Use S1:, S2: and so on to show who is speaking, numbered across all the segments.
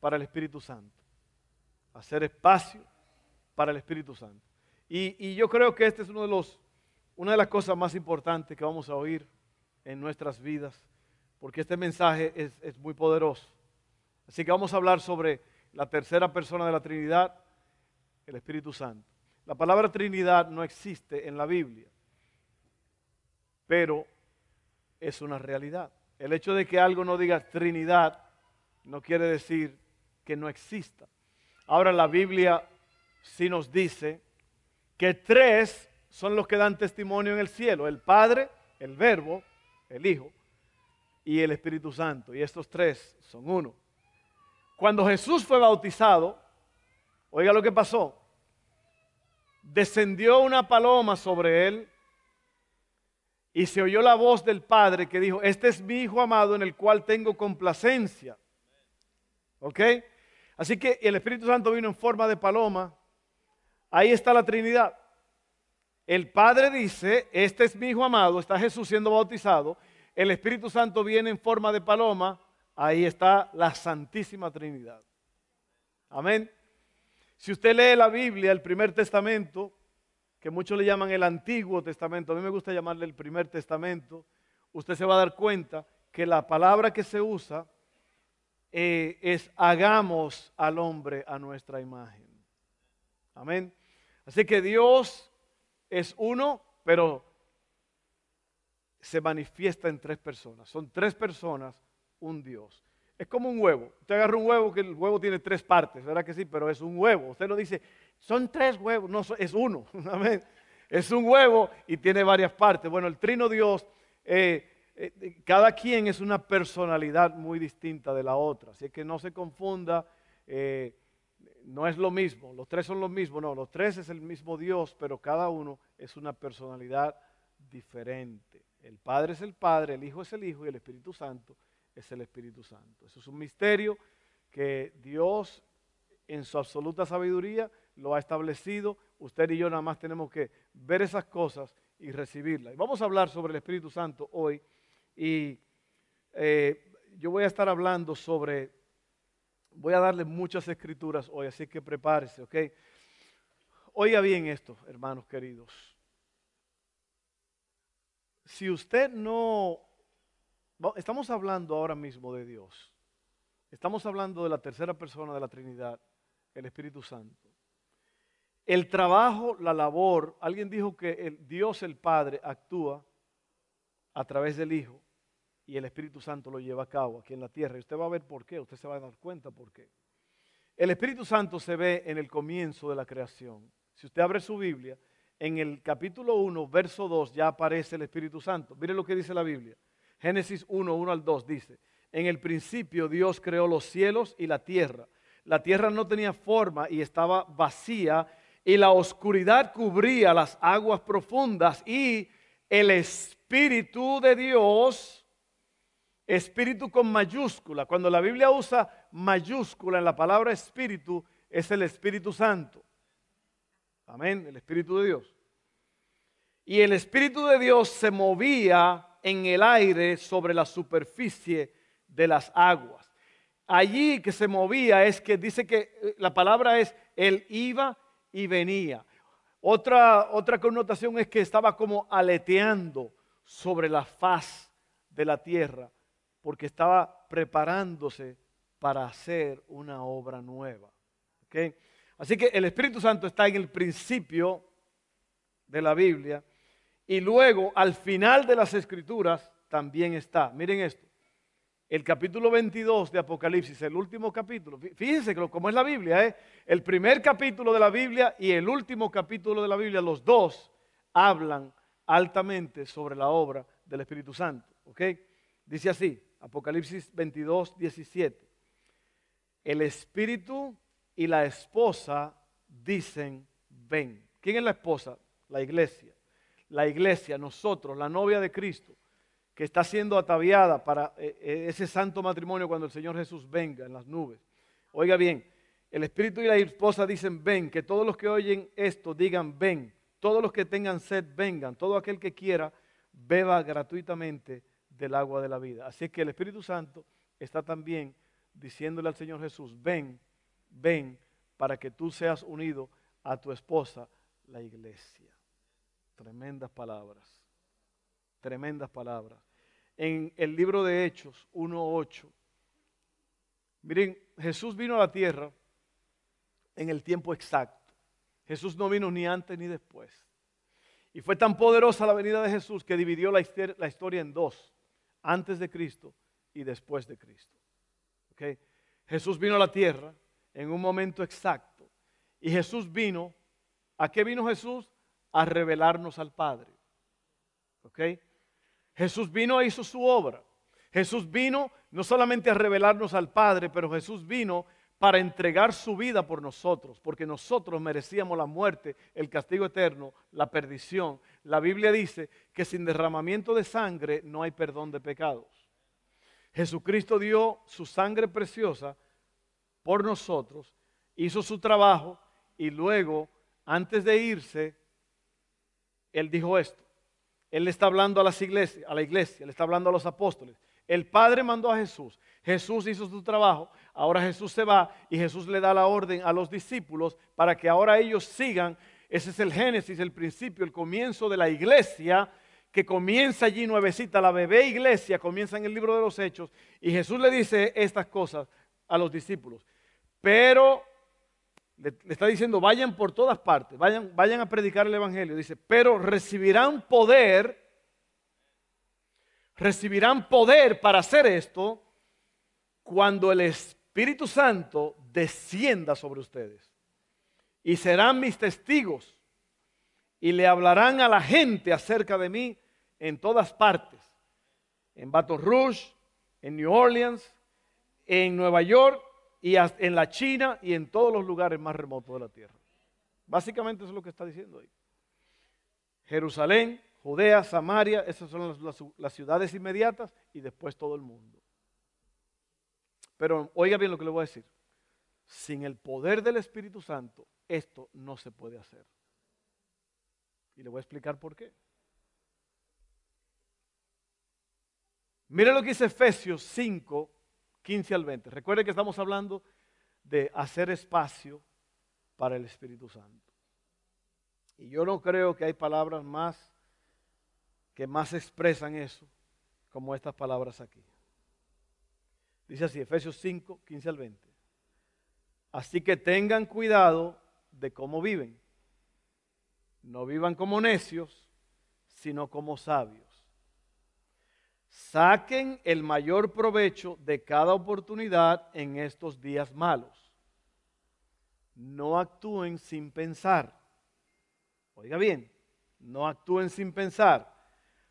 S1: para el Espíritu Santo. Hacer espacio para el Espíritu Santo. Y, yo creo que este es uno de los, una de las cosas más importantes que vamos a oír en nuestras vidas, porque este mensaje es, es muy poderoso. Así que vamos a hablar sobre la tercera persona de la Trinidad, el Espíritu Santo. La palabra Trinidad no existe en la Biblia, pero es una realidad. El hecho de que algo no diga Trinidad no quiere decir que no exista. Ahora la Biblia sí nos dice que tres son los que dan testimonio en el cielo, el Padre, el Verbo, el Hijo y el Espíritu Santo. Y estos tres son uno. Cuando Jesús fue bautizado, oiga lo que pasó. Descendió una paloma sobre él y se oyó la voz del Padre que dijo, este es mi Hijo amado en el cual tengo complacencia. ¿Ok? Así que el Espíritu Santo vino en forma de paloma. Ahí está la Trinidad. El Padre dice, este es mi Hijo amado, está Jesús siendo bautizado. El Espíritu Santo viene en forma de paloma. Ahí está la Santísima Trinidad. Amén. Si usted lee la Biblia, el primer testamento, que muchos le llaman el Antiguo Testamento, a mí me gusta llamarle el primer testamento, usted se va a dar cuenta que la palabra que se usa eh, es hagamos al hombre a nuestra imagen. Amén. Así que Dios es uno, pero se manifiesta en tres personas. Son tres personas, un Dios. Es como un huevo. Usted agarra un huevo que el huevo tiene tres partes, ¿verdad que sí? Pero es un huevo. Usted no dice, son tres huevos. No, es uno. Amén. Es un huevo y tiene varias partes. Bueno, el trino Dios eh, eh, cada quien es una personalidad muy distinta de la otra. Así que no se confunda, eh, no es lo mismo, los tres son lo mismo, no, los tres es el mismo Dios, pero cada uno es una personalidad diferente. El Padre es el Padre, el Hijo es el Hijo y el Espíritu Santo es el Espíritu Santo. Eso es un misterio que Dios en su absoluta sabiduría lo ha establecido. Usted y yo nada más tenemos que ver esas cosas y recibirlas. Y vamos a hablar sobre el Espíritu Santo hoy. Y eh, yo voy a estar hablando sobre, voy a darle muchas escrituras hoy, así que prepárese, ¿ok? Oiga bien esto, hermanos queridos. Si usted no, estamos hablando ahora mismo de Dios, estamos hablando de la tercera persona de la Trinidad, el Espíritu Santo. El trabajo, la labor, alguien dijo que Dios el Padre actúa a través del Hijo y el Espíritu Santo lo lleva a cabo aquí en la tierra. Y usted va a ver por qué, usted se va a dar cuenta por qué. El Espíritu Santo se ve en el comienzo de la creación. Si usted abre su Biblia, en el capítulo 1, verso 2, ya aparece el Espíritu Santo. Mire lo que dice la Biblia. Génesis 1, 1 al 2 dice, en el principio Dios creó los cielos y la tierra. La tierra no tenía forma y estaba vacía y la oscuridad cubría las aguas profundas y el Espíritu de Dios Espíritu con mayúscula. Cuando la Biblia usa mayúscula en la palabra espíritu, es el Espíritu Santo. Amén, el Espíritu de Dios. Y el Espíritu de Dios se movía en el aire sobre la superficie de las aguas. Allí que se movía es que dice que eh, la palabra es él iba y venía. Otra, otra connotación es que estaba como aleteando sobre la faz de la tierra porque estaba preparándose para hacer una obra nueva. Así que el Espíritu Santo está en el principio de la Biblia y luego al final de las Escrituras también está. Miren esto. El capítulo 22 de Apocalipsis, el último capítulo. Fíjense cómo es la Biblia. ¿eh? El primer capítulo de la Biblia y el último capítulo de la Biblia, los dos hablan altamente sobre la obra del Espíritu Santo. Dice así, Apocalipsis 22, 17. el espíritu y la esposa dicen, ven. ¿Quién es la esposa? La iglesia. La iglesia, nosotros, la novia de Cristo, que está siendo ataviada para eh, eh, ese santo matrimonio cuando el Señor Jesús venga en las nubes. Oiga bien, el espíritu y la esposa dicen, ven, que todos los que oyen esto digan, ven, todos los que tengan sed, vengan, todo aquel que quiera, beba gratuitamente del agua de la vida. Así que el Espíritu Santo está también diciéndole al Señor Jesús, ven, ven, para que tú seas unido a tu esposa, la iglesia. Tremendas palabras, tremendas palabras. En el libro de Hechos 1.8, miren, Jesús vino a la tierra en el tiempo exacto. Jesús no vino ni antes ni después. Y fue tan poderosa la venida de Jesús que dividió la, historia en dos, antes de Cristo y después de Cristo. Jesús vino a la tierra en un momento exacto. Y Jesús vino, ¿a qué vino Jesús? A revelarnos al Padre. Jesús vino e hizo su obra. Jesús vino no solamente a revelarnos al Padre, pero Jesús vino para entregar su vida por nosotros, porque nosotros merecíamos la muerte, el castigo eterno, la perdición. La Biblia dice que sin derramamiento de sangre no hay perdón de pecados. Jesucristo dio su sangre preciosa por nosotros, hizo su trabajo y luego, antes de irse, Él dijo esto. Él está hablando a las iglesias, a la iglesia, le está hablando a los apóstoles. El Padre mandó a Jesús. Jesús hizo su trabajo. Ahora Jesús se va y Jesús le da la orden a los discípulos para que ahora ellos sigan. Ese es el génesis, el principio, el comienzo de la iglesia que comienza allí nuevecita, la bebé iglesia, comienza en el libro de los Hechos. Y Jesús le dice estas cosas a los discípulos. Pero le, está diciendo, vayan por todas partes, vayan, vayan a predicar el Evangelio. Dice, pero recibirán poder recibirán poder para hacer esto cuando el Espíritu Santo descienda sobre ustedes. Y serán mis testigos y le hablarán a la gente acerca de mí en todas partes. En Baton Rouge, en New Orleans, en Nueva York y en la China y en todos los lugares más remotos de la tierra. Básicamente eso es lo que está diciendo ahí. Jerusalén, Judea, Samaria, esas son las, ciudades inmediatas y después todo el mundo. Pero oiga bien lo que le voy a decir. Sin el poder del Espíritu Santo, esto no se puede hacer. Y le voy a explicar por qué. Mire lo que dice Efesios 5, 15 al 20. Recuerde que estamos hablando de hacer espacio para el Espíritu Santo. Y yo no creo que hay palabras más que más expresan eso, como estas palabras aquí. Dice así, Efesios 5, 15 al 20. Así que tengan cuidado de cómo viven. No vivan como necios, sino como sabios. Saquen el mayor provecho de cada oportunidad en estos días malos. No actúen sin pensar. Oiga bien, no actúen sin pensar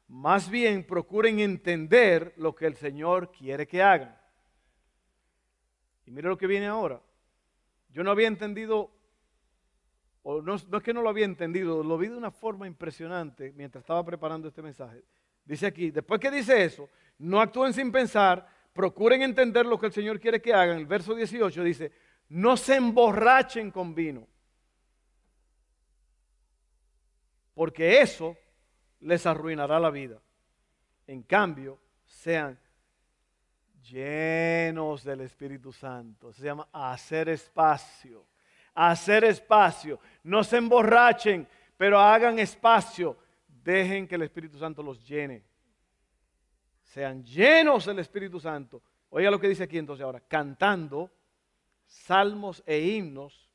S1: más bien procuren entender lo que el Señor quiere que hagan. Y mire lo que viene ahora. Yo no había entendido, o no, no, es que no lo había entendido, lo vi de una forma impresionante mientras estaba preparando este mensaje. Dice aquí, después que dice eso, no actúen sin pensar, procuren entender lo que el Señor quiere que hagan. El verso 18 dice, no se emborrachen con vino. Porque eso les arruinará la vida. En cambio, sean llenos del Espíritu Santo. Se llama hacer espacio. Hacer espacio. No se emborrachen, pero hagan espacio. Dejen que el Espíritu Santo los llene. Sean llenos del Espíritu Santo. Oiga lo que dice aquí entonces ahora. Cantando salmos e himnos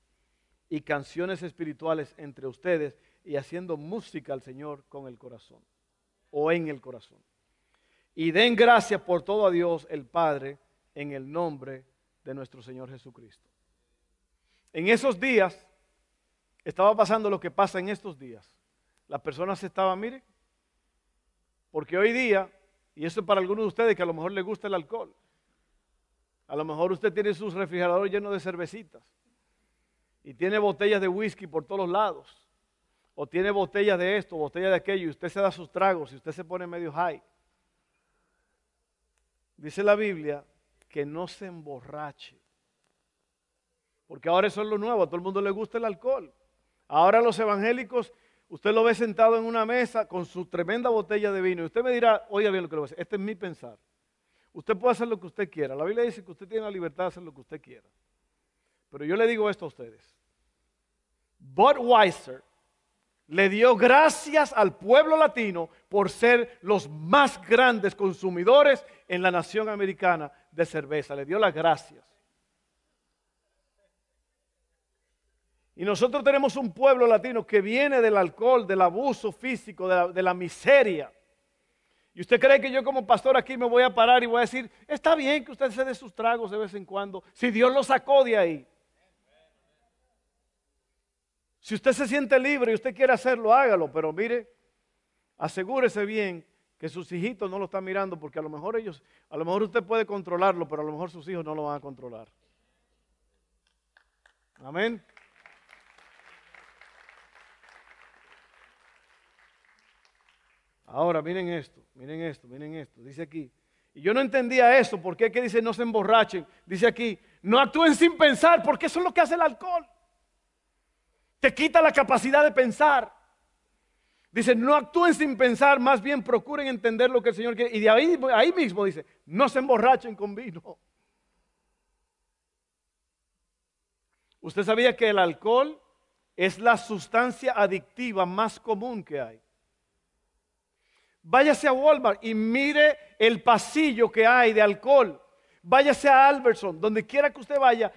S1: y canciones espirituales entre ustedes y haciendo música al Señor con el corazón o en el corazón. Y den gracias por todo a Dios el Padre en el nombre de nuestro Señor Jesucristo. En esos días estaba pasando lo que pasa en estos días. Las personas estaban, miren, porque hoy día, y eso es para algunos de ustedes que a lo mejor les gusta el alcohol, A lo mejor usted tiene sus refrigeradores llenos de cervecitas y tiene botellas de whisky por todos lados. O tiene botellas de esto, botellas de aquello, y usted se da sus tragos y usted se pone medio high. Dice la Biblia que no se emborrache. Porque ahora eso es lo nuevo, a todo el mundo le gusta el alcohol. Ahora los evangélicos, usted lo ve sentado en una mesa con su tremenda botella de vino y usted me dirá, oiga bien lo que lo voy a decir, este es mi pensar. Usted puede hacer lo que usted quiera. La Biblia dice que usted tiene la libertad de hacer lo que usted quiera. Pero yo le digo esto a ustedes. Budweiser le dio gracias al pueblo latino por ser los más grandes consumidores en la nación americana de cerveza. Le dio las gracias. Y nosotros tenemos un pueblo latino que viene del alcohol, del abuso físico, de la, miseria. Y usted cree que yo como pastor aquí me voy a parar y voy a decir, está bien que usted se dé sus tragos de vez en cuando, si Dios lo sacó de ahí. Si usted se siente libre y usted quiere hacerlo, hágalo, pero mire, asegúrese bien que sus hijitos no lo están mirando, porque a lo mejor ellos, a lo mejor usted puede controlarlo, pero a lo mejor sus hijos no lo van a controlar. Amén. Ahora, miren esto, miren esto, miren esto. Dice aquí, y yo no entendía eso, ¿por qué que dice no se emborrachen? Dice aquí, no actúen sin pensar, porque eso es lo que hace el alcohol. Te quita la capacidad de pensar. Dice, no actúen sin pensar, más bien procuren entender lo que el Señor quiere. Y de ahí, ahí mismo dice, no se emborrachen con vino. Usted sabía que el alcohol es la sustancia adictiva más común que hay. Váyase a Walmart y mire el pasillo que hay de alcohol. Váyase a Albertson, donde quiera que usted vaya.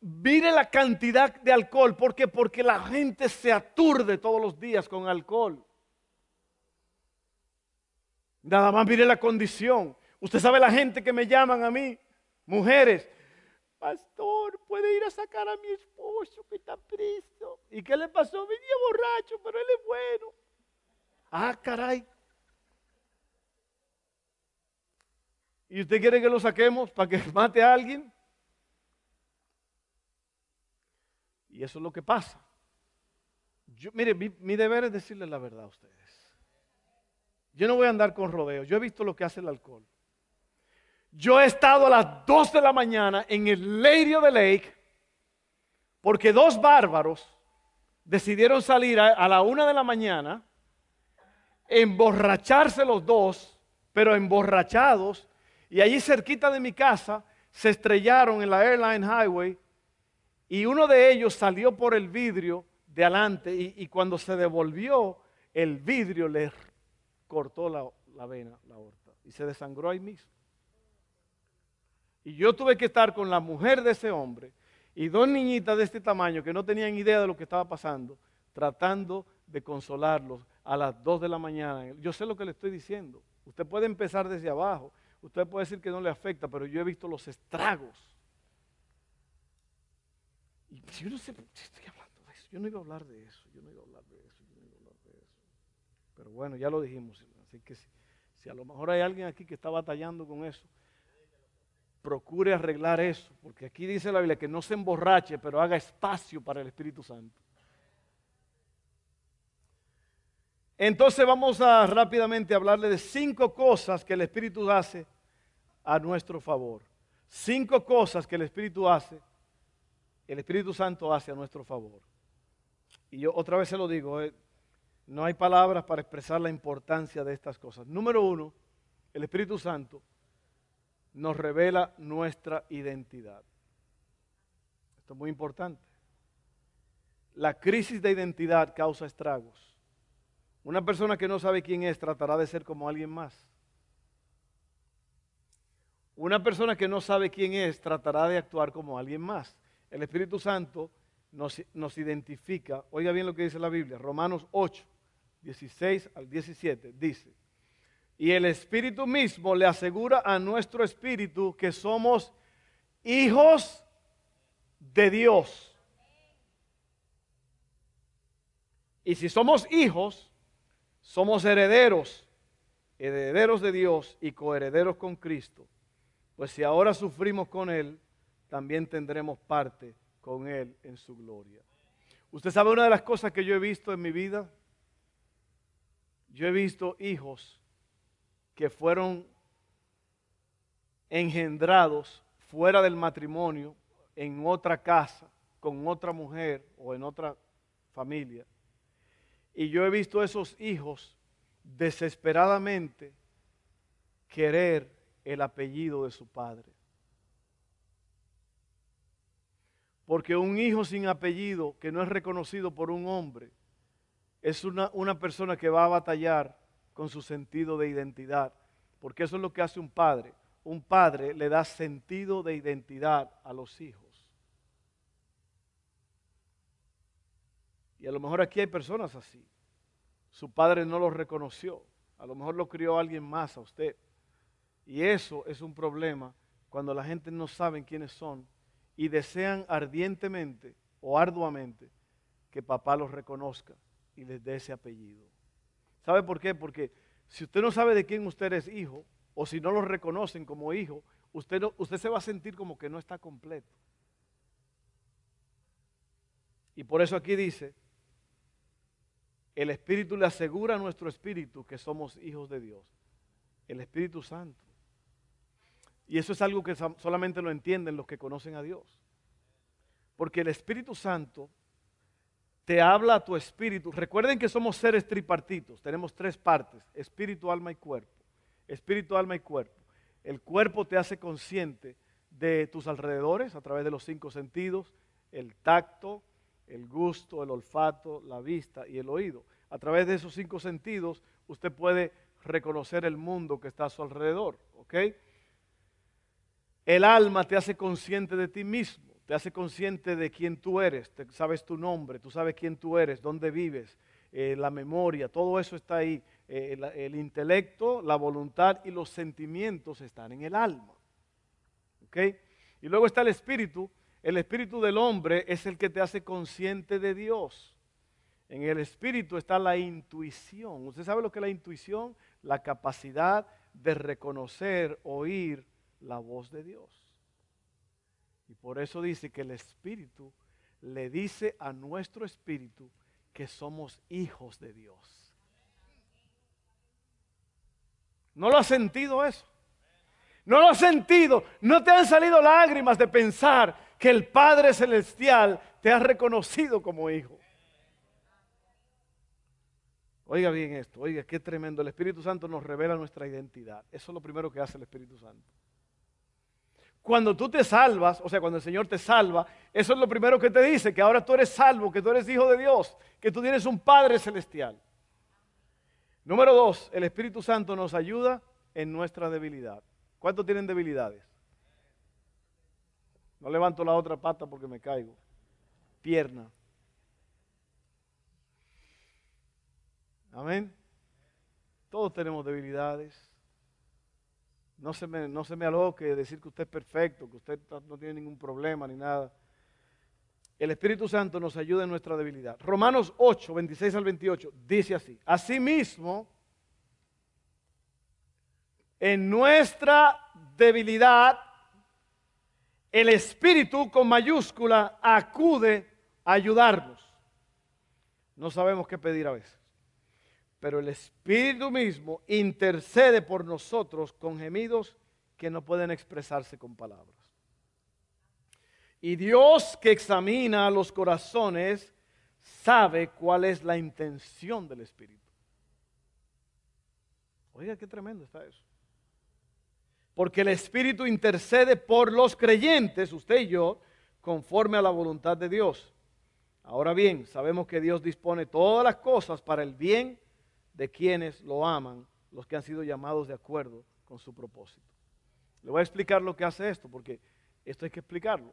S1: Mire la cantidad de alcohol. ¿Por qué? Porque la gente se aturde todos los días con alcohol. Nada más mire la condición. Usted sabe la gente que me llaman a mí, mujeres. Pastor, puede ir a sacar a mi esposo que está preso. ¿Y qué le pasó? Venía borracho, pero él es bueno. Ah, caray. ¿Y usted quiere que lo saquemos para que mate a alguien? Y eso es lo que pasa. Yo, mire, mi, deber es decirle la verdad a ustedes. Yo no voy a andar con rodeos. Yo he visto lo que hace el alcohol. Yo he estado a las 2 de la mañana en el Lady de Lake porque dos bárbaros decidieron salir a, a la una de la mañana, emborracharse los dos, pero emborrachados, y allí cerquita de mi casa se estrellaron en la Airline Highway y uno de ellos salió por el vidrio de adelante y, cuando se devolvió el vidrio le cortó la, vena, la aorta y se desangró ahí mismo. Y yo tuve que estar con la mujer de ese hombre y dos niñitas de este tamaño que no tenían idea de lo que estaba pasando, tratando de consolarlos a las 2 de la mañana. Yo sé lo que le estoy diciendo. Usted puede empezar desde abajo Usted puede decir que no le afecta, pero yo he visto los estragos. Y yo no sé si estoy hablando de eso. Yo no iba a hablar de eso. Yo no iba a hablar de eso. Yo no iba a hablar de eso. Pero bueno, ya lo dijimos. Así que si, a lo mejor hay alguien aquí que está batallando con eso, procure arreglar eso. Porque aquí dice la Biblia que no se emborrache, pero haga espacio para el Espíritu Santo. Entonces vamos a rápidamente hablarle de cinco cosas que el Espíritu hace a nuestro favor. Cinco cosas que el Espíritu hace, el Espíritu Santo hace a nuestro favor. Y yo otra vez se lo digo, eh, no hay palabras para expresar la importancia de estas cosas. Número uno, el Espíritu Santo nos revela nuestra identidad. Esto es muy importante. La crisis de identidad causa estragos. Una persona que no sabe quién es tratará de ser como alguien más. Una persona que no sabe quién es tratará de actuar como alguien más. El Espíritu Santo nos, identifica. Oiga bien lo que dice la Biblia. Romanos 8, 16 al 17 dice. Y el Espíritu mismo le asegura a nuestro espíritu que somos hijos de Dios. Y si somos hijos, somos herederos, herederos de Dios y coherederos con Cristo. Pues si ahora sufrimos con Él, también tendremos parte con Él en su gloria. Usted sabe una de las cosas que yo he visto en mi vida. Yo he visto hijos que fueron engendrados fuera del matrimonio, en otra casa, con otra mujer o en otra familia. Y yo he visto esos hijos desesperadamente querer el apellido de su padre. Porque un hijo sin apellido que no es reconocido por un hombre es una, una, persona que va a batallar con su sentido de identidad. Porque eso es lo que hace un padre. Un padre le da sentido de identidad a los hijos. Y a lo mejor aquí hay personas así. Su padre no lo reconoció. A lo mejor lo crió alguien más a usted. Y eso es un problema cuando la gente no sabe quiénes son y desean ardientemente o arduamente que papá los reconozca y les dé ese apellido. ¿Sabe por qué? Porque si usted no sabe de quién usted es hijo, o si no lo reconocen como hijo, usted, usted se va a sentir como que no está completo. Y por eso aquí dice, el Espíritu le asegura a nuestro espíritu que somos hijos de Dios. El Espíritu Santo. Y eso es algo que solamente lo entienden los que conocen a Dios. Porque el Espíritu Santo te habla a tu espíritu. Recuerden que somos seres tripartitos. Tenemos tres partes, espíritu, alma y cuerpo. Espíritu, alma y cuerpo. El cuerpo te hace consciente de tus alrededores a través de los cinco sentidos, el tacto, el gusto, el olfato, la vista y el oído. A través de esos cinco sentidos usted puede reconocer el mundo que está a su alrededor. ¿ok? El alma te hace consciente de ti mismo, te hace consciente de quién tú eres, te, sabes tu nombre, tú sabes quién tú eres, dónde vives, eh, la memoria, todo eso está ahí. Eh, el, el, intelecto, la voluntad y los sentimientos están en el alma. ¿ok? Y luego está el espíritu, el espíritu del hombre es el que te hace consciente de Dios. En el espíritu está la intuición. ¿Usted sabe lo que es la intuición? La capacidad de reconocer, oír la voz de Dios. Y por eso dice que el espíritu le dice a nuestro espíritu que somos hijos de Dios. ¿No lo has sentido eso? ¿No lo has sentido? ¿No te han salido lágrimas de pensar que el Padre Celestial te ha reconocido como hijo. Oiga bien esto, oiga, qué tremendo. El Espíritu Santo nos revela nuestra identidad. Eso es lo primero que hace el Espíritu Santo. Cuando tú te salvas, o sea, cuando el Señor te salva, eso es lo primero que te dice, que ahora tú eres salvo, que tú eres hijo de Dios, que tú tienes un Padre Celestial. Número dos, el Espíritu Santo nos ayuda en nuestra debilidad. ¿Cuántos tienen debilidades? No levanto la otra pata porque me caigo. Pierna. Amén. Todos tenemos debilidades. No se me, no se me aloque decir que usted es perfecto, que usted no tiene ningún problema ni nada. El Espíritu Santo nos ayuda en nuestra debilidad. Romanos 8, 26 al 28 dice así. Asimismo, en nuestra debilidad el Espíritu con mayúscula acude a ayudarnos. No sabemos qué pedir a veces, pero el Espíritu mismo intercede por nosotros con gemidos que no pueden expresarse con palabras. Y Dios que examina los corazones sabe cuál es la intención del Espíritu. Oiga, qué tremendo está eso porque el Espíritu intercede por los creyentes, usted y yo, conforme a la voluntad de Dios. Ahora bien, sabemos que Dios dispone todas las cosas para el bien de quienes lo aman, los que han sido llamados de acuerdo con su propósito. Le voy a explicar lo que hace esto, porque esto hay que explicarlo.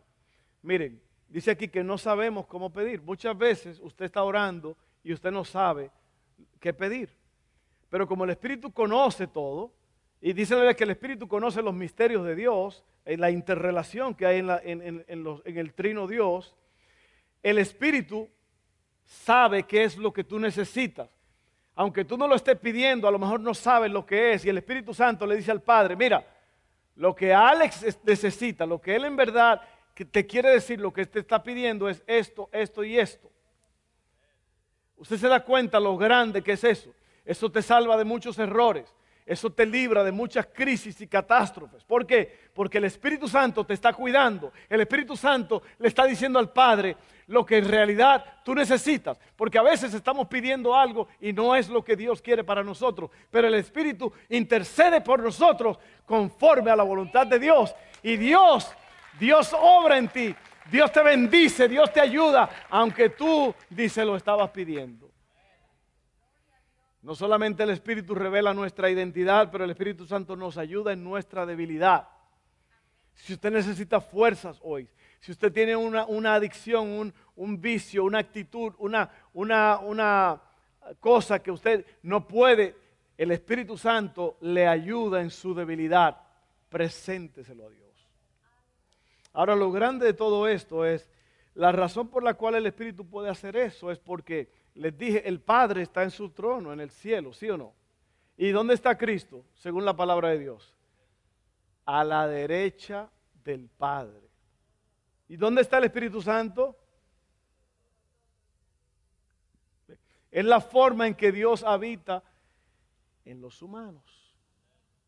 S1: Miren, dice aquí que no sabemos cómo pedir. Muchas veces usted está orando y usted no sabe qué pedir. Pero como el Espíritu conoce todo, y dice que el Espíritu conoce los misterios de Dios, en la interrelación que hay en, en el trino Dios. El Espíritu sabe qué es lo que tú necesitas. Aunque tú no lo estés pidiendo, a lo mejor no sabes lo que es. Y el Espíritu Santo le dice al Padre, mira, Lo que Alex necesita, lo que él en verdad te quiere decir, lo que te está pidiendo es esto, esto y esto. Usted se da cuenta lo grande que es eso. Eso te salva de muchos errores. Eso te libra de muchas crisis y catástrofes. ¿Por qué? Porque el Espíritu Santo te está cuidando. El Espíritu Santo le está diciendo al Padre lo que en realidad tú necesitas. Porque a veces estamos pidiendo algo y no es lo que Dios quiere para nosotros. Pero el Espíritu intercede por nosotros conforme a la voluntad de Dios. Y Dios, Dios obra en ti. Dios te bendice, Dios te ayuda, aunque tú, dice, lo estabas pidiendo. No solamente el Espíritu revela nuestra identidad, pero el Espíritu Santo nos ayuda en nuestra debilidad. Si usted necesita fuerzas hoy, si usted tiene una, adicción, un, vicio, una actitud, una, una, una cosa que usted no puede, el Espíritu Santo le ayuda en su debilidad. Presénteselo a Dios. Ahora, lo grande de todo esto es, la razón por la cual el Espíritu puede hacer eso es porque les dije, el Padre está en su trono, en el cielo, ¿sí o no? ¿Y dónde está Cristo, según la palabra de Dios? A la derecha del Padre. ¿Y dónde está el Espíritu Santo? Es la forma en que Dios habita en los humanos.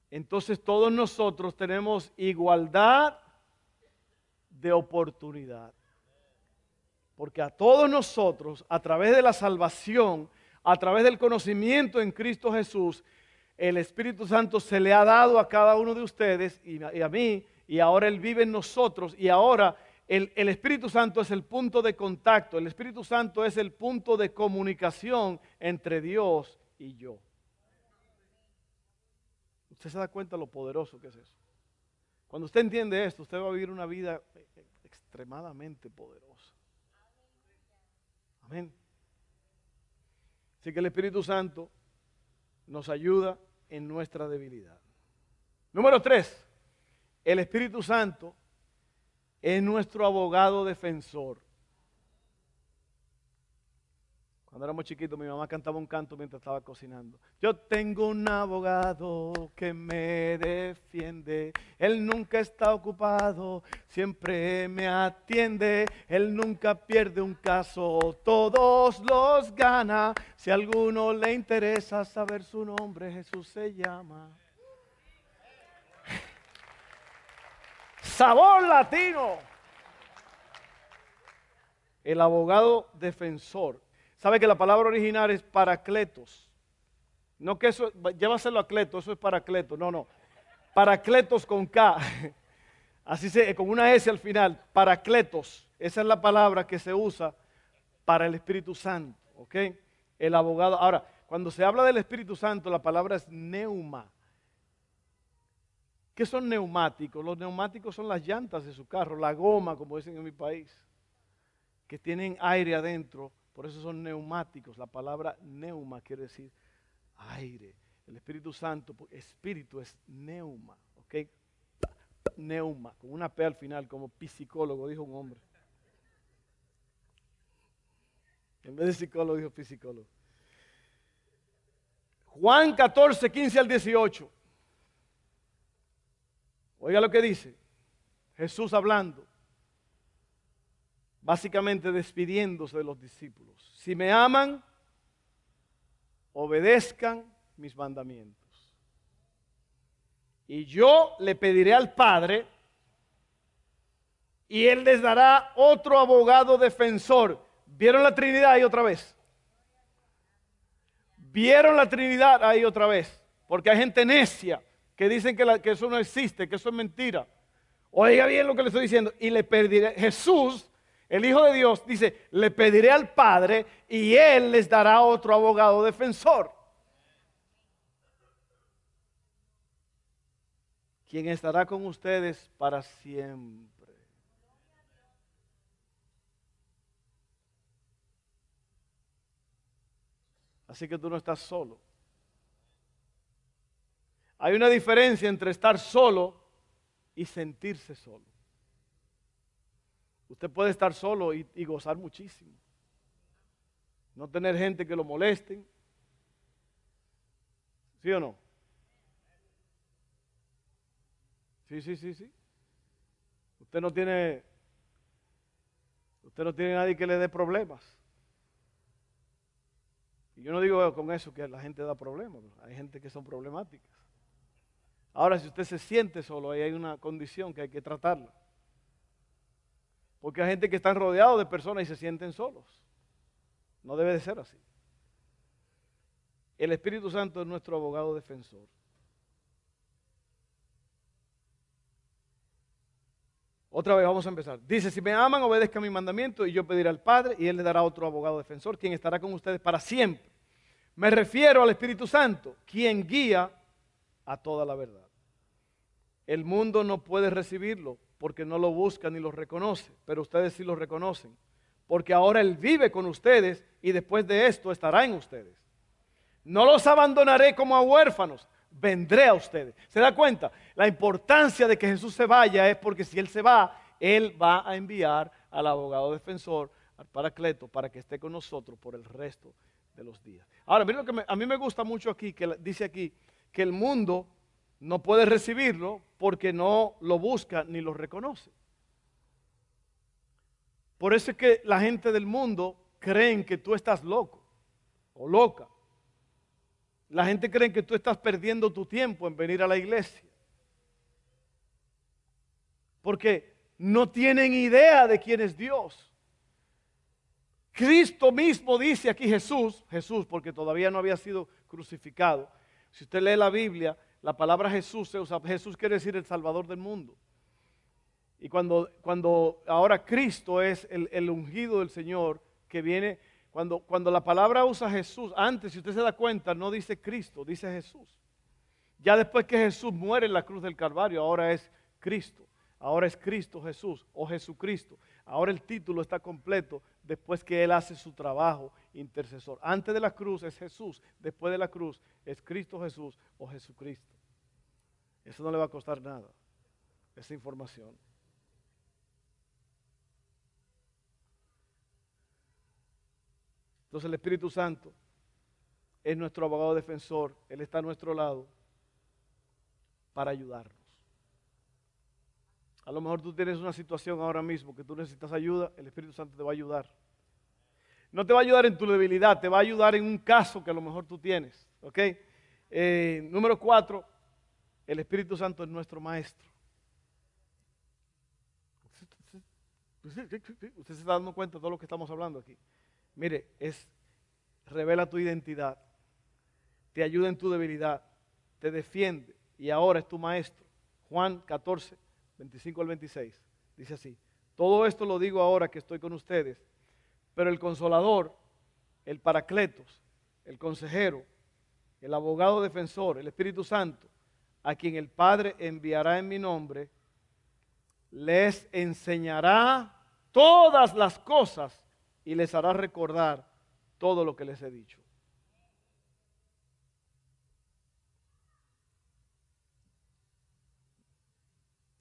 S1: Entonces todos nosotros tenemos igualdad de oportunidad. Porque a todos nosotros, a través de la salvación, a través del conocimiento en Cristo Jesús, el Espíritu Santo se le ha dado a cada uno de ustedes y a, mí, y ahora Él vive en nosotros, y ahora el, Espíritu Santo es el punto de contacto, el Espíritu Santo es el punto de comunicación entre Dios y yo. Usted se da cuenta lo poderoso que es eso. Cuando usted entiende esto, usted va a vivir una vida extremadamente poderosa. Amén. Así que el Espíritu Santo nos ayuda en nuestra debilidad. Número tres, el Espíritu Santo es nuestro abogado defensor. Cuando éramos chiquitos, mi mamá cantaba un canto mientras estaba cocinando. Yo tengo un abogado que me defiende. Él nunca está ocupado, siempre me atiende. Él nunca pierde un caso, todos los gana. Si a alguno le interesa saber su nombre, Jesús se llama. Sabor latino. El abogado defensor Sabe que la palabra original es paracletos. No que eso, llévaselo a cleto, eso es paracleto. No, no. Paracletos con K. Así se, con una S al final. Paracletos. Esa es la palabra que se usa para el Espíritu Santo. ¿Ok? El abogado. Ahora, cuando se habla del Espíritu Santo, la palabra es neuma. ¿Qué son neumáticos? Los neumáticos son las llantas de su carro, la goma, como dicen en mi país, que tienen aire adentro por eso son neumáticos. La palabra neuma quiere decir aire. El Espíritu Santo, espíritu es neuma, ¿ok? Neuma, con una P al final, como psicólogo, dijo un hombre. En vez de psicólogo, dijo psicólogo. Juan 14, 15 al 18. Oiga lo que dice. Jesús hablando básicamente despidiéndose de los discípulos. Si me aman, obedezcan mis mandamientos. Y yo le pediré al Padre y Él les dará otro abogado defensor. ¿Vieron la Trinidad ahí otra vez? ¿Vieron la Trinidad ahí otra vez? Porque hay gente necia que dicen que, eso no existe, que eso es mentira. Oiga bien lo que le estoy diciendo. Y le pediré, Jesús el Hijo de Dios dice, le pediré al Padre y Él les dará otro abogado defensor. Quien estará con ustedes para siempre. Así que tú no estás solo. Hay una diferencia entre estar solo y sentirse solo. Usted puede estar solo y, gozar muchísimo. No tener gente que lo molesten. ¿Sí o no? Sí, sí, sí, sí. Usted no tiene, usted no tiene nadie que le dé problemas. Y yo no digo con eso que la gente da problemas, hay gente que son problemáticas. Ahora, si usted se siente solo, ahí hay una condición que hay que tratarla. Porque hay gente que está rodeado de personas y se sienten solos. No debe de ser así. El Espíritu Santo es nuestro abogado defensor. Otra vez vamos a empezar. Dice, si me aman, obedezcan mi mandamiento y yo pediré al Padre y Él le dará otro abogado defensor, quien estará con ustedes para siempre. Me refiero al Espíritu Santo, quien guía a toda la verdad. El mundo no puede recibirlo porque no lo busca ni lo reconoce, pero ustedes sí lo reconocen, porque ahora Él vive con ustedes y después de esto estará en ustedes. No los abandonaré como a huérfanos, vendré a ustedes. ¿Se da cuenta? La importancia de que Jesús se vaya es porque si Él se va, Él va a enviar al abogado defensor, al paracleto, para que esté con nosotros por el resto de los días. Ahora, miren lo que a mí me gusta mucho aquí, que dice aquí, que el mundo no puede recibirlo porque no lo busca ni lo reconoce. Por eso es que la gente del mundo creen que tú estás loco o loca. La gente cree que tú estás perdiendo tu tiempo en venir a la iglesia. Porque no tienen idea de quién es Dios. Cristo mismo dice aquí Jesús, Jesús porque todavía no había sido crucificado. Si usted lee la Biblia, la palabra Jesús se usa, Jesús quiere decir el Salvador del mundo. Y cuando, cuando ahora Cristo es el, el ungido del Señor que viene cuando, cuando la palabra usa Jesús, antes, si usted se da cuenta, no dice Cristo, dice Jesús. Ya después que Jesús muere en la cruz del Calvario, ahora es Cristo. Ahora es Cristo Jesús o Jesucristo. Ahora el título está completo después que Él hace su trabajo intercesor. Antes de la cruz es Jesús, después de la cruz es Cristo Jesús o Jesucristo. Eso no le va a costar nada, esa información. Entonces el Espíritu Santo es nuestro abogado defensor, Él está a nuestro lado para ayudarnos. A lo mejor tú tienes una situación ahora mismo que tú necesitas ayuda, el Espíritu Santo te va a ayudar. No te va a ayudar en tu debilidad, te va a ayudar en un caso que a lo mejor tú tienes. ¿Ok? Eh, número cuatro, el Espíritu Santo es nuestro maestro. Usted se está dando cuenta de todo lo que estamos hablando aquí. Mire, es revela tu identidad, te ayuda en tu debilidad, te defiende y ahora es tu maestro. Juan 14, 25 al 26, dice así, todo esto lo digo ahora que estoy con ustedes, pero el consolador, el paracletos, el consejero, el abogado defensor, el Espíritu Santo, a quien el Padre enviará en mi nombre, les enseñará todas las cosas y les hará recordar todo lo que les he dicho.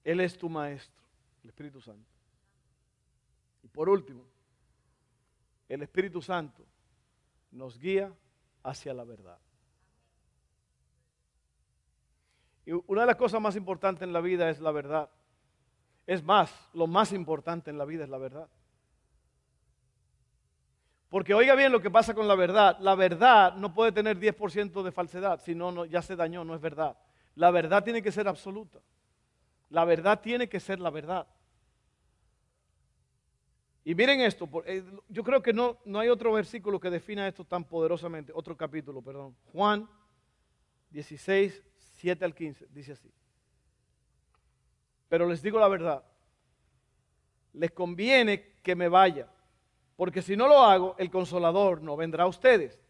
S1: Él es tu maestro, el Espíritu Santo. Y por último, el Espíritu Santo nos guía hacia la verdad. Y una de las cosas más importantes en la vida es la verdad. Es más, lo más importante en la vida es la verdad. Porque oiga bien lo que pasa con la verdad. La verdad no puede tener 10% de falsedad, si no, ya se dañó, no es verdad. La verdad tiene que ser absoluta. La verdad tiene que ser la verdad. Y miren esto, eh, yo creo que no, no hay otro versículo que defina esto tan poderosamente, otro capítulo, perdón. Juan 16, 7 al 15, dice así. Pero les digo la verdad, les conviene que me vaya porque si no lo hago, el consolador no vendrá a ustedes.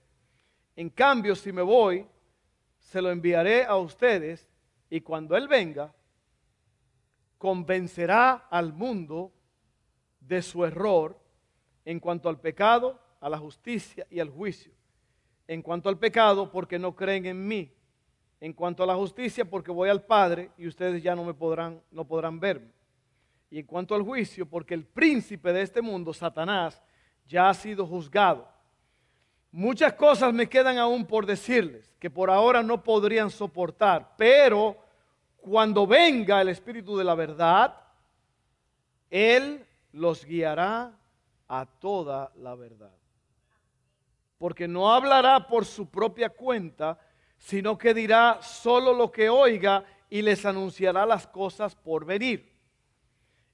S1: En cambio, si me voy, se lo enviaré a ustedes y cuando Él venga, convencerá al mundo de su error en cuanto al pecado, a la justicia y al juicio. En cuanto al pecado, porque no creen en mí. En cuanto a la justicia, porque voy al Padre y ustedes ya no me podrán, no podrán verme. Y en cuanto al juicio, porque el príncipe de este mundo, Satanás, ya ha sido juzgado. Muchas cosas me quedan aún por decirles que por ahora no podrían soportar, pero cuando venga el Espíritu de la verdad, Él los guiará a toda la verdad. Porque no hablará por su propia cuenta, sino que dirá solo lo que oiga y les anunciará las cosas por venir.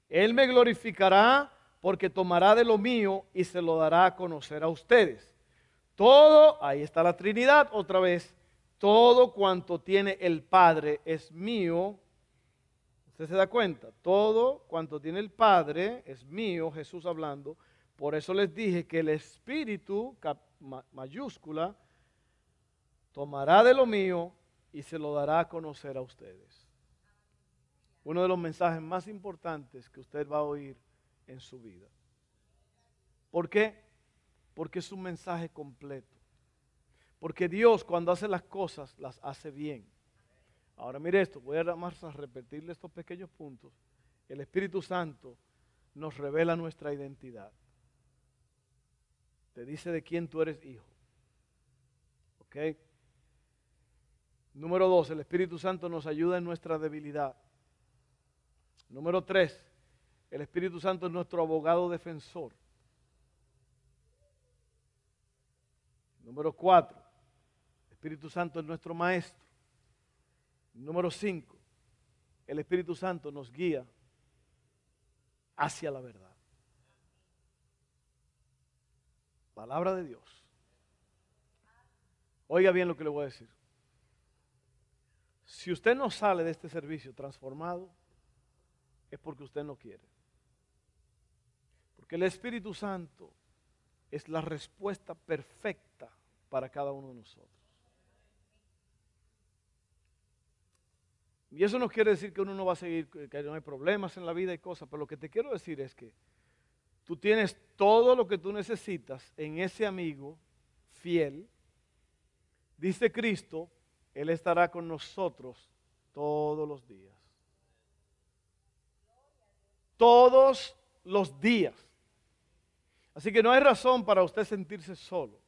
S1: Él me glorificará porque tomará de lo mío y se lo dará a conocer a ustedes. Todo, ahí está la Trinidad otra vez, todo cuanto tiene el Padre es mío. ¿Usted se da cuenta? Todo cuanto tiene el Padre es mío, Jesús hablando. Por eso les dije que el Espíritu, mayúscula, tomará de lo mío y se lo dará a conocer a ustedes. Uno de los mensajes más importantes que usted va a oír en su vida. ¿Por qué? Porque es un mensaje completo. Porque Dios cuando hace las cosas las hace bien. Ahora mire esto, voy a más a repetirle estos pequeños puntos. El Espíritu Santo nos revela nuestra identidad. Te dice de quién tú eres hijo. ¿Ok? Número dos, el Espíritu Santo nos ayuda en nuestra debilidad. Número tres, el Espíritu Santo es nuestro abogado defensor. Número cuatro, el Espíritu Santo es nuestro maestro. Número cinco, el Espíritu Santo nos guía hacia la verdad. Palabra de Dios. Oiga bien lo que le voy a decir. Si usted no sale de este servicio transformado, es porque usted no quiere. Porque el Espíritu Santo es la respuesta perfecta para cada uno de nosotros. Y eso no quiere decir que uno no va a seguir, que no hay problemas en la vida y cosas, pero lo que te quiero decir es que tú tienes todo lo que tú necesitas en ese amigo fiel. Dice Cristo, Él estará con nosotros todos los días. Todos los días. Así que no hay razón para usted sentirse solo.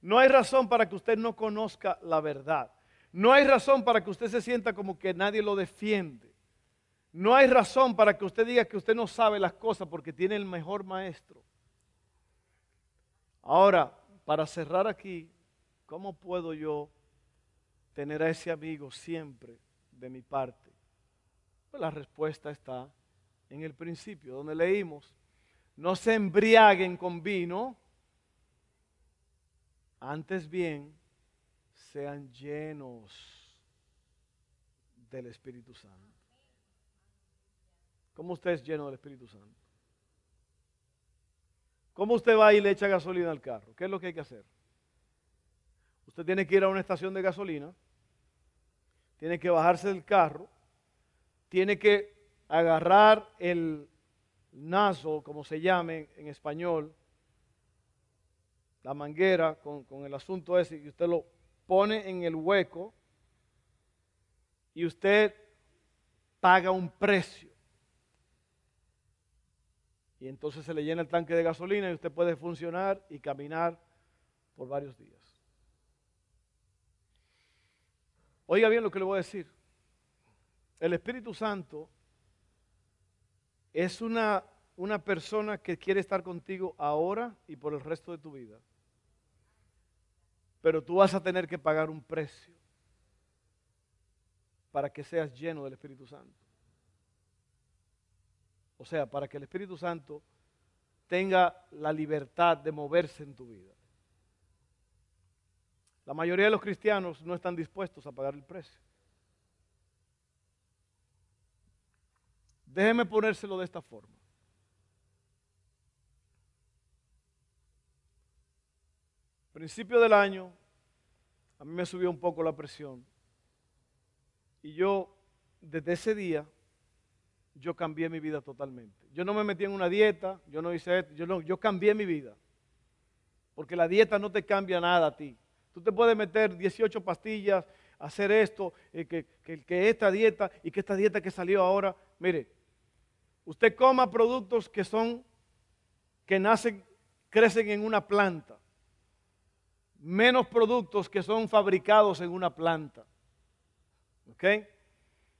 S1: No hay razón para que usted no conozca la verdad. No hay razón para que usted se sienta como que nadie lo defiende. No hay razón para que usted diga que usted no sabe las cosas porque tiene el mejor maestro. Ahora, para cerrar aquí, ¿cómo puedo yo tener a ese amigo siempre de mi parte? Pues la respuesta está en el principio, donde leímos, no se embriaguen con vino, antes bien sean llenos del Espíritu Santo. ¿Cómo usted es lleno del Espíritu Santo? ¿Cómo usted va y le echa gasolina al carro? ¿Qué es lo que hay que hacer? Usted tiene que ir a una estación de gasolina, tiene que bajarse del carro, tiene que agarrar el naso, como se llame en español, la manguera con, con el asunto ese, y usted lo pone en el hueco y usted paga un precio y entonces se le llena el tanque de gasolina y usted puede funcionar y caminar por varios días. Oiga bien lo que le voy a decir. El Espíritu Santo es una, una persona que quiere estar contigo ahora y por el resto de tu vida. Pero tú vas a tener que pagar un precio para que seas lleno del Espíritu Santo. O sea, para que el Espíritu Santo tenga la libertad de moverse en tu vida. La mayoría de los cristianos no están dispuestos a pagar el precio. Déjeme ponérselo de esta forma. Principio del año, a mí me subió un poco la presión. Y yo, desde ese día, yo cambié mi vida totalmente. Yo no me metí en una dieta, yo no hice esto, yo, no, yo cambié mi vida. Porque la dieta no te cambia nada a ti. Tú te puedes meter 18 pastillas, hacer esto, eh, que, que, esta dieta y que esta dieta que salió ahora. Mire, usted coma productos que son, que nacen, crecen en una planta. Menos productos que son fabricados en una planta. ¿Ok?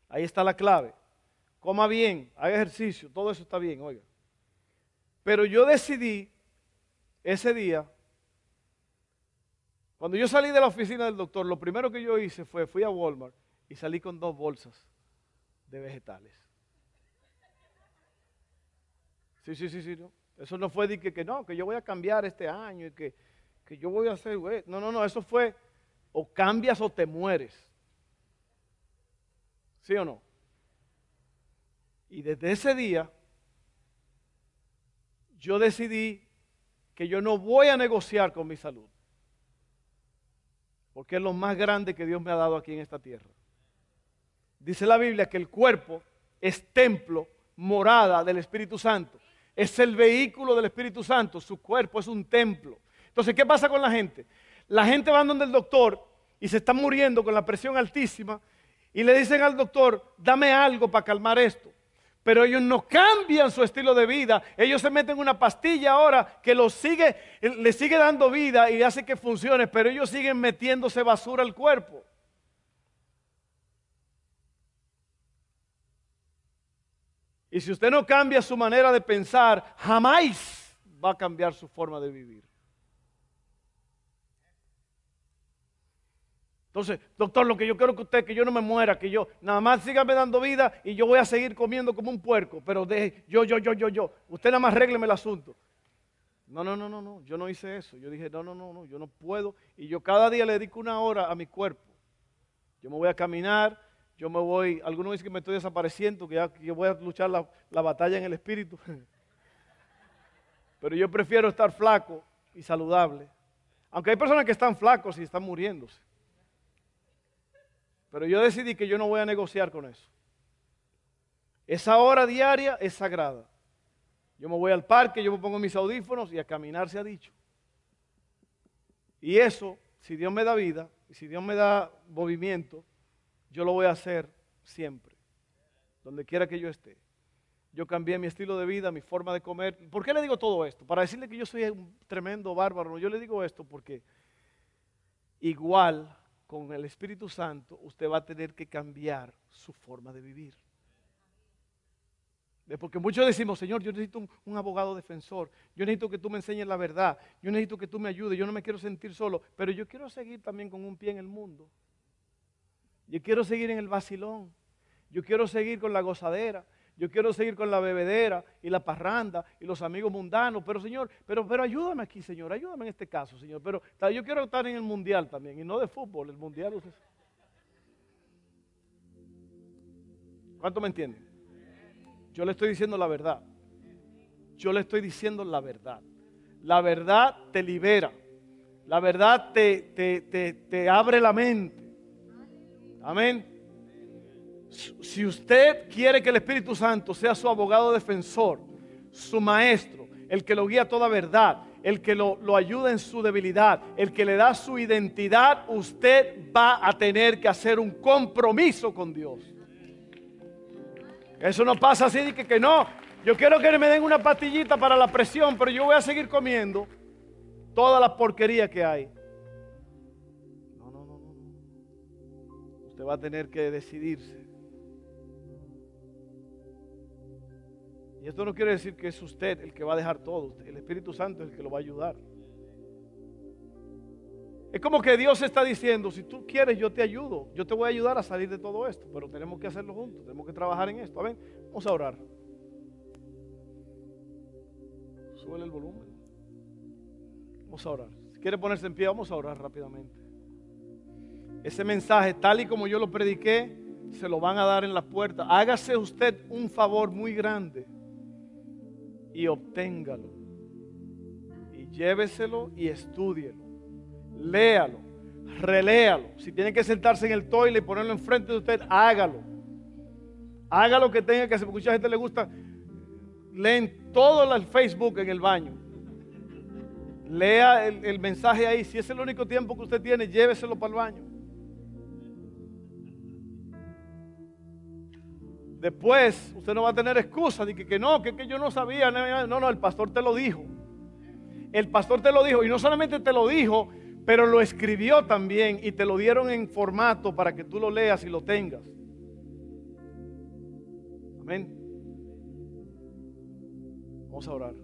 S1: Ahí está la clave. Coma bien, haga ejercicio, todo eso está bien, oiga. Pero yo decidí ese día, cuando yo salí de la oficina del doctor, lo primero que yo hice fue, fui a Walmart y salí con dos bolsas de vegetales. Sí, sí, sí, sí. Eso no fue de que, que, no, que yo voy a cambiar este año y que, que yo voy a hacer, güey. No, no, no, eso fue o cambias o te mueres. ¿Sí o no? Y desde ese día, yo decidí que yo no voy a negociar con mi salud. Porque es lo más grande que Dios me ha dado aquí en esta tierra. Dice la Biblia que el cuerpo es templo, morada del Espíritu Santo. Es el vehículo del Espíritu Santo. Su cuerpo es un templo. Entonces, ¿qué pasa con la gente? La gente va donde el doctor y se está muriendo con la presión altísima y le dicen al doctor, dame algo para calmar esto. Pero ellos no cambian su estilo de vida. Ellos se meten una pastilla ahora que los sigue, le sigue dando vida y hace que funcione, pero ellos siguen metiéndose basura al cuerpo. Y si usted no cambia su manera de pensar, jamás va a cambiar su forma de vivir. Entonces, doctor, lo que yo quiero que usted, que yo no me muera, que yo nada más sígame dando vida y yo voy a seguir comiendo como un puerco, pero de yo, yo, yo, yo, yo. Usted nada más arrégleme el asunto. No, no, no, no, no, yo no hice eso. Yo dije, no, no, no, no, yo no puedo. Y yo cada día le dedico una hora a mi cuerpo. Yo me voy a caminar, yo me voy, algunos dicen que me estoy desapareciendo, que ya voy a luchar la batalla en el espíritu. Pero yo prefiero estar flaco y saludable. Aunque hay personas que están flacos y están muriéndose. Pero yo decidí que yo no voy a negociar con eso. Esa hora diaria es sagrada. Yo me voy al parque, yo me pongo mis audífonos y a caminar se ha dicho. Y eso, si Dios me da vida y si Dios me da movimiento, yo lo voy a hacer siempre, donde quiera que yo esté. Yo cambié mi estilo de vida, mi forma de comer. ¿Por qué le digo todo esto? Para decirle que yo soy un tremendo bárbaro. Yo le digo esto porque igual con el Espíritu Santo usted va a tener que cambiar su forma de vivir. Porque muchos decimos, Señor, yo necesito un, abogado defensor, yo necesito que tú me enseñes la verdad, yo necesito que tú me ayudes, yo no me quiero sentir solo, pero yo quiero seguir también con un pie en el mundo. Yo quiero seguir en el vacilón. Yo quiero seguir con la gozadera. Yo quiero seguir con la bebedera y la parranda y los amigos mundanos. Pero Señor, pero, ayúdame aquí, Señor. Ayúdame en este caso, Señor. Pero yo quiero estar en el mundial también. Y no de fútbol, el mundial. ¿Cuánto me entienden? Yo le estoy diciendo la verdad. Yo le estoy diciendo la verdad. La verdad te libera. La verdad te, te, te, te abre la mente. Amén. Si usted quiere que el Espíritu Santo sea su abogado defensor, su maestro, el que lo guía a toda verdad, el que lo, lo, ayuda en su debilidad, el que le da su identidad, usted va a tener que hacer un compromiso con Dios. Eso no pasa así de que, que no. Yo quiero que me den una pastillita para la presión, pero yo voy a seguir comiendo toda la porquería que hay. Usted va a tener que decidirse. Y esto no quiere decir que es usted el que va a dejar todo. El Espíritu Santo es el que lo va a ayudar. Es como que Dios está diciendo, si tú quieres, yo te ayudo. Yo te voy a ayudar a salir de todo esto. Pero tenemos que hacerlo juntos. Tenemos que trabajar en esto. A ver, vamos a orar. Sube el volumen. Vamos a orar. Si quiere ponerse en pie, vamos a orar rápidamente. Ese mensaje, tal y como yo lo prediqué, se lo van a dar en la puerta. Hágase usted un favor muy grande y obténgalo. Y lléveselo y estúdielo. Léalo, reléalo. Si tiene que sentarse en el toile y ponerlo enfrente de usted, hágalo. Haga lo que tenga que hacer, porque mucha gente le gusta. Leen todo el Facebook en el baño. Lea el, el mensaje ahí. Si es el único tiempo que usted tiene, lléveselo para el baño. Después usted no va a tener excusa de que, no, que, que, yo no sabía. No, no, el pastor te lo dijo. El pastor te lo dijo y no solamente te lo dijo, pero lo escribió también y te lo dieron en formato para que tú lo leas y lo tengas. Amén. Vamos a orar.